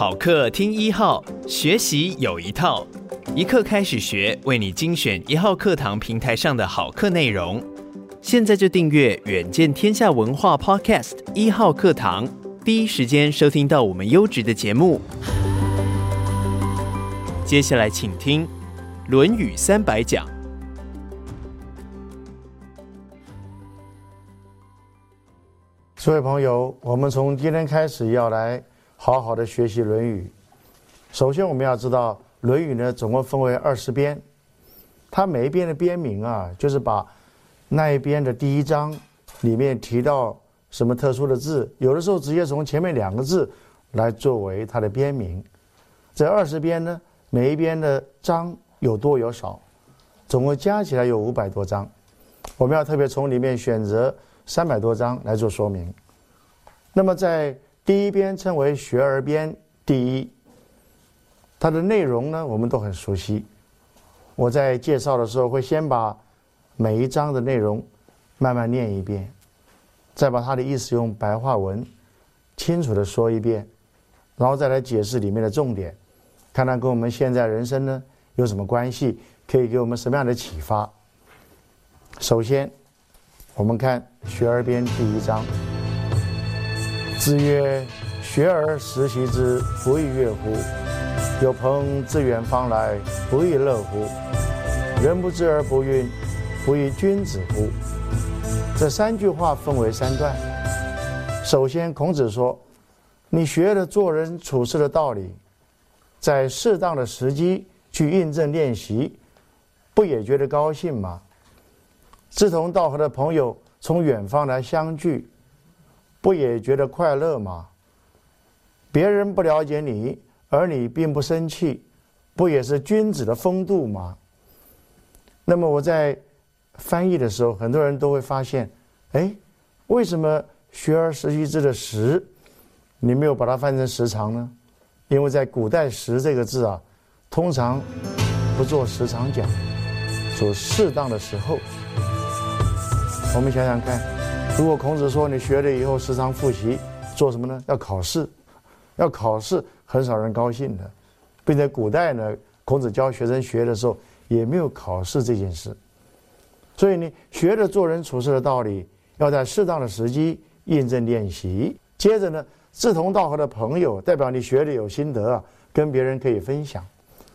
好课听一号，学习有一套，一课开始学，为你精选一号课堂平台上的好课内容。现在就订阅远见天下文化 Podcast 一号课堂，第一时间收听到我们优质的节目。接下来请听《论语三百讲》。各位朋友，我们从今天开始要来好好的学习《论语》。首先，我们要知道《论语》呢，总共分为二十编，它每一编的编名啊，就是把那一编的第一章里面提到什么特殊的字，有的时候直接从前面两个字来作为它的编名。这二十编呢，每一编的章有多有少，总共加起来有五百多章。我们要特别从里面选择。三百多章来做说明。那么在第一编称为学而编第一，它的内容呢，我们都很熟悉。我在介绍的时候会先把每一章的内容慢慢念一遍，再把它的意思用白话文清楚地说一遍，然后再来解释里面的重点，看看跟我们现在人生呢有什么关系，可以给我们什么样的启发。首先。我们看《学而编》第一章。子曰：“学而时习之，不亦说乎？有朋自远方来，不亦乐乎？人不知而不愠，不亦君子乎？”这三句话分为三段。首先，孔子说：“你学了做人处事的道理，在适当的时机去印证练习，不也觉得高兴吗？”志同道合的朋友从远方来相聚，不也觉得快乐吗？别人不了解你，而你并不生气，不也是君子的风度吗？那么我在翻译的时候，很多人都会发现，哎，为什么“学而时习之”的“时”，你没有把它翻成“时常”呢？因为在古代“时”这个字啊，通常不做时常讲，做适当的时候。我们想想看，如果孔子说你学了以后时常复习，做什么呢？要考试，要考试，很少人高兴的，并且古代呢，孔子教学生学的时候也没有考试这件事。所以你学着做人处事的道理，要在适当的时机印证练习。接着呢，志同道合的朋友，代表你学的有心得啊，跟别人可以分享。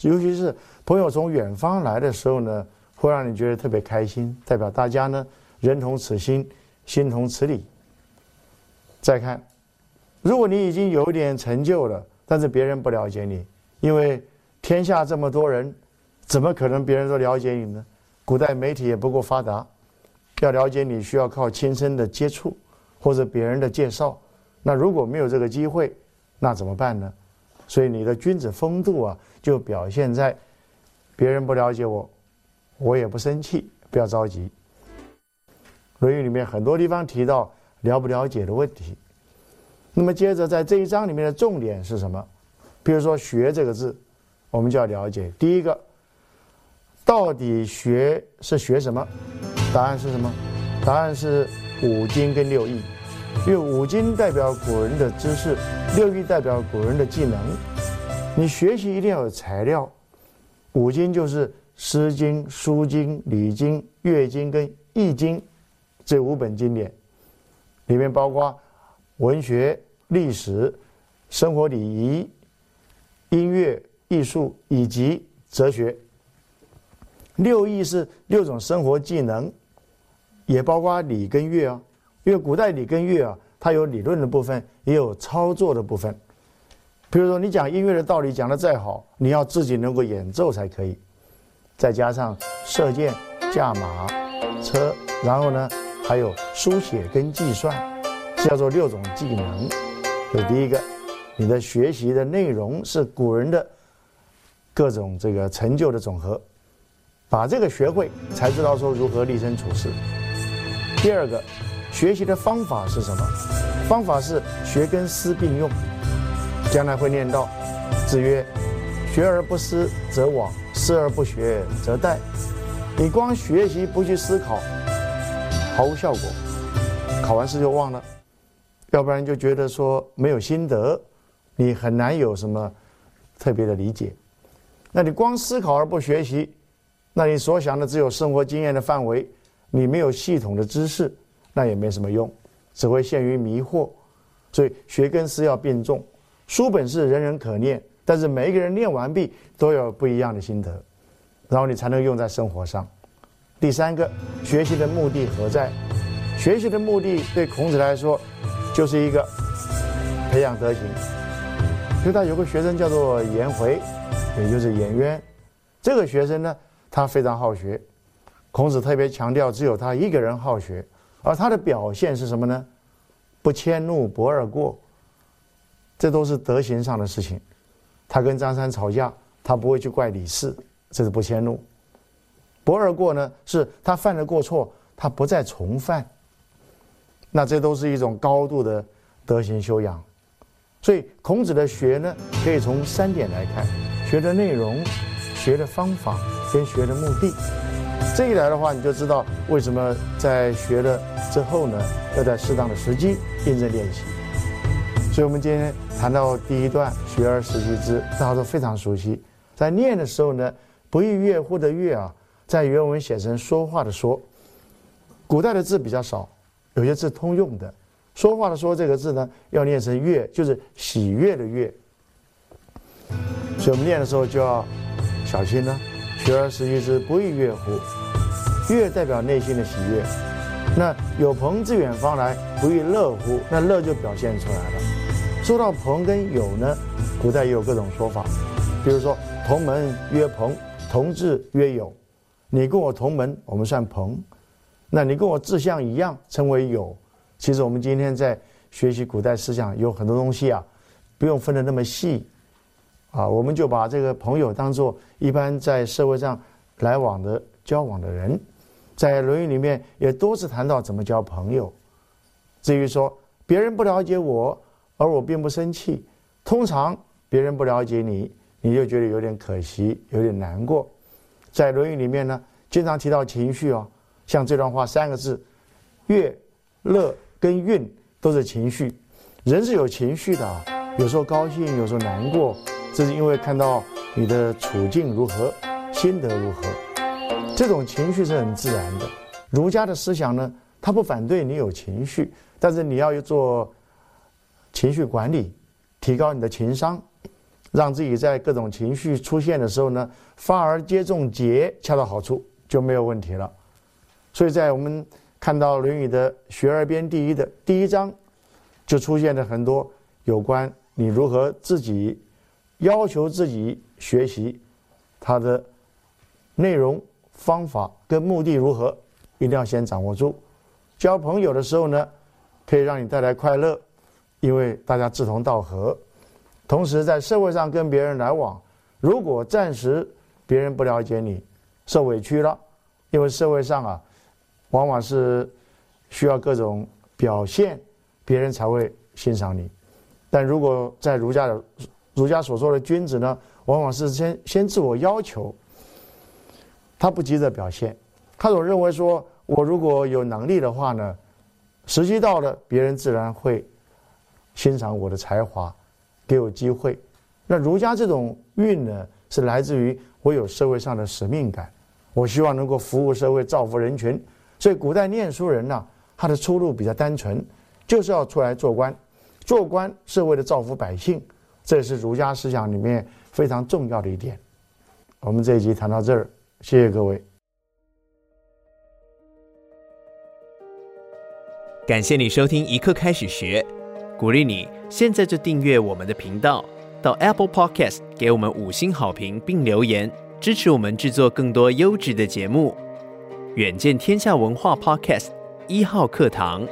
尤其是朋友从远方来的时候呢，会让你觉得特别开心，代表大家呢。人同此心，心同此理。再看，如果你已经有点成就了，但是别人不了解你，因为天下这么多人，怎么可能别人都了解你呢？古代媒体也不够发达，要了解你需要靠亲身的接触或者别人的介绍。那如果没有这个机会，那怎么办呢？所以你的君子风度啊，就表现在别人不了解我，我也不生气，不要着急。《论语》里面很多地方提到了不了解的问题，那么接着在这一章里面的重点是什么？比如说“学”这个字，我们就要了解。第一个，到底学是学什么？答案是什么？答案是五经跟六艺，因为五经代表古人的知识，六艺代表古人的技能。你学习一定要有材料，五经就是《诗经》《书经》《礼经》《乐经》跟《易经》。这五本经典里面包括文学、历史、生活礼仪、音乐、艺术以及哲学。六艺是六种生活技能，也包括礼跟乐啊。因为古代礼跟乐啊，它有理论的部分，也有操作的部分。比如说，你讲音乐的道理讲得再好，你要自己能够演奏才可以。再加上射箭、驾马、车，然后呢？还有书写跟计算，叫做六种技能。这第一个，你的学习的内容是古人的各种这个成就的总和，把这个学会，才知道说如何立身处世。第二个，学习的方法是什么？方法是学跟思并用。将来会念到，子曰：“学而不思则罔，思而不学则殆。”你光学习不去思考，毫无效果，考完试就忘了。要不然就觉得说没有心得，你很难有什么特别的理解。那你光思考而不学习，那你所想的只有生活经验的范围，你没有系统的知识，那也没什么用，只会陷于迷惑。所以学跟思要并重，书本是人人可念，但是每一个人念完毕都有不一样的心得，然后你才能用在生活上。第三个，学习的目的何在？学习的目的对孔子来说，就是一个培养德行。所以他有个学生叫做颜回，也就是颜渊。这个学生呢，他非常好学。孔子特别强调，只有他一个人好学，而他的表现是什么呢？不迁怒，不貳过。这都是德行上的事情。他跟张三吵架，他不会去怪李四，这是不迁怒。不貳过呢，是他犯了过错，他不再重犯。那这都是一种高度的德行修养，所以孔子的学呢，可以从三点来看：学的内容、学的方法跟学的目的。这一来的话，你就知道为什么在学了之后呢，要在适当的时机认真练习。所以，我们今天谈到第一段“学而时习之”，大家都非常熟悉。在念的时候呢，不亦说乎的“说”啊，在原文写成说话的“说”，古代的字比较少。有些字通用的，说话的“说”这个字呢，要念成“悦”，就是喜悦的“悦”。所以我们念的时候就要小心了。学而时习之，不亦说乎？悦代表内心的喜悦。那有朋自远方来，不亦乐乎？那乐就表现出来了。说到朋跟友呢，古代也有各种说法，比如说同门曰朋，同志曰友。你跟我同门，我们算朋。那你跟我志向一样，称为友。其实我们今天在学习古代思想，有很多东西啊，不用分得那么细，啊，我们就把这个朋友当做一般在社会上来往的交往的人，在《论语》里面也多次谈到怎么交朋友。至于说别人不了解我，而我并不生气，通常别人不了解你，你就觉得有点可惜，有点难过。在《论语》里面呢，经常提到情绪哦。像这段话三个字，悦、乐跟愠都是情绪。人是有情绪的啊，有时候高兴，有时候难过，这是因为看到你的处境如何，心得如何。这种情绪是很自然的。儒家的思想呢，他不反对你有情绪，但是你要做情绪管理，提高你的情商，让自己在各种情绪出现的时候呢，发而皆中节，恰到好处，就没有问题了。所以在我们看到《论语》的“学而编第一”的第一章，就出现了很多有关你如何自己要求自己学习，它的内容、方法跟目的如何，一定要先掌握住。交朋友的时候呢，可以让你带来快乐，因为大家志同道合。同时在社会上跟别人来往，如果暂时别人不了解你，受委屈了，因为社会上啊。往往是需要各种表现，别人才会欣赏你。但如果在儒家的儒家所说的君子呢，往往是先先自我要求，他不急着表现，他总认为说，我如果有能力的话呢，时机到了，别人自然会欣赏我的才华，给我机会。那儒家这种运呢，是来自于我有社会上的使命感，我希望能够服务社会，造福人群。所以，古代念书人呢、他的出路比较单纯，就是要出来做官，做官是为了造福百姓，这是儒家思想里面非常重要的一点。我们这一集谈到这儿，谢谢各位。感谢你收听一刻开始学，鼓励你现在就订阅我们的频道，到 Apple Podcast 给我们五星好评并留言，支持我们制作更多优质的节目。远见天下文化 Podcast 一号课堂。